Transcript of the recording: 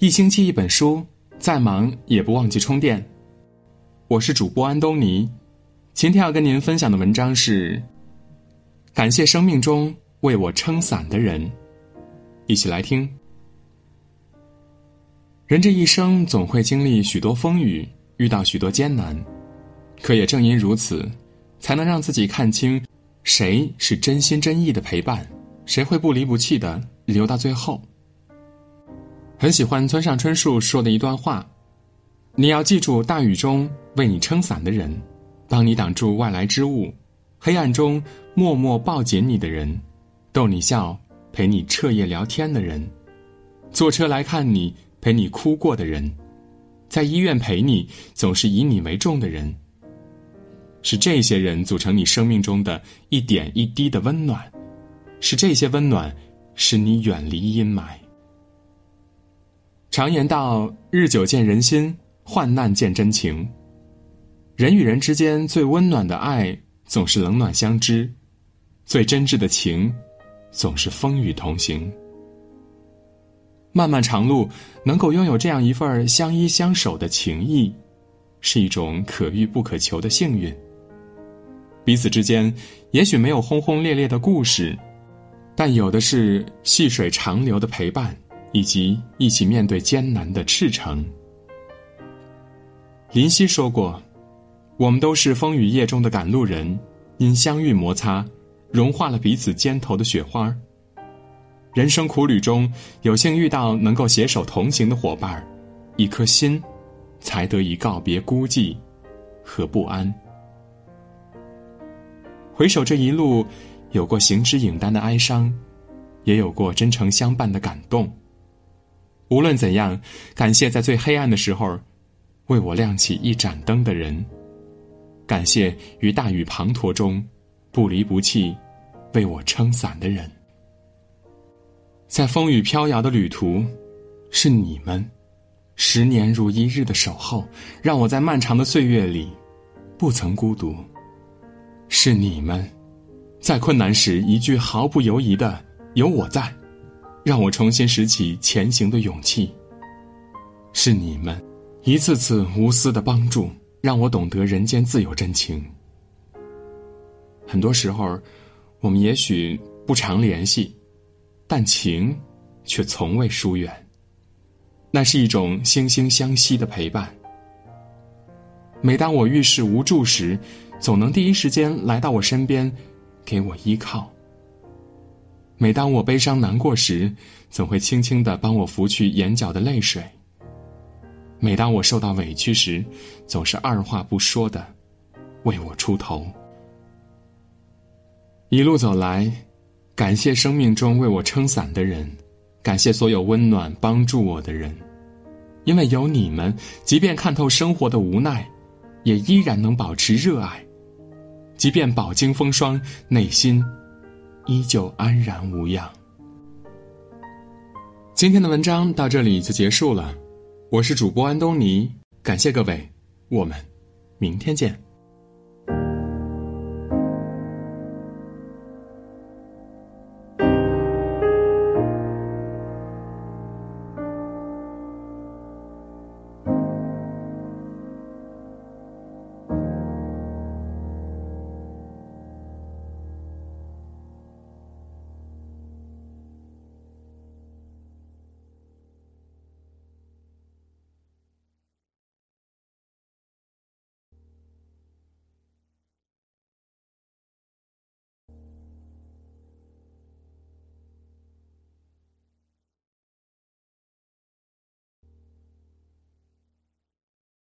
一星期一本书，再忙也不忘记充电。我是主播安东尼，今天要跟您分享的文章是：感谢生命中为我撑伞的人。一起来听。人这一生总会经历许多风雨，遇到许多艰难，可也正因如此，才能让自己看清谁是真心真意的陪伴，谁会不离不弃的留到最后。很喜欢村上春树说的一段话：“你要记住，大雨中为你撑伞的人，帮你挡住外来之物，黑暗中默默抱紧你的人，逗你笑、陪你彻夜聊天的人，坐车来看你。”陪你哭过的人，在医院陪你，总是以你为重的人，是这些人组成你生命中的一点一滴的温暖，是这些温暖使你远离阴霾。常言道：“日久见人心，患难见真情。”人与人之间最温暖的爱，总是冷暖相知；最真挚的情，总是风雨同行。漫漫长路，能够拥有这样一份相依相守的情谊，是一种可遇不可求的幸运。彼此之间也许没有轰轰烈烈的故事，但有的是细水长流的陪伴，以及一起面对艰难的赤诚。林夕说过：“我们都是风雨夜中的赶路人，因相遇摩擦，融化了彼此肩头的雪花。”人生苦旅中，有幸遇到能够携手同行的伙伴一颗心才得以告别孤寂和不安。回首这一路，有过行之影单的哀伤，也有过真诚相伴的感动。无论怎样，感谢在最黑暗的时候为我亮起一盏灯的人，感谢于大雨滂沱中不离不弃为我撑伞的人。在风雨飘摇的旅途，是你们十年如一日的守候，让我在漫长的岁月里不曾孤独。是你们在困难时一句毫不犹豫的“有我在”，让我重新拾起前行的勇气。是你们一次次无私的帮助，让我懂得人间自有真情。很多时候，我们也许不常联系。但情，却从未疏远。那是一种惺惺相惜的陪伴。每当我遇事无助时，总能第一时间来到我身边，给我依靠。每当我悲伤难过时，总会轻轻的帮我拂去眼角的泪水。每当我受到委屈时，总是二话不说的为我出头。一路走来。感谢生命中为我撑伞的人，感谢所有温暖帮助我的人，因为有你们，即便看透生活的无奈，也依然能保持热爱；即便饱经风霜，内心依旧安然无恙。今天的文章到这里就结束了，我是主播安东尼，感谢各位，我们明天见。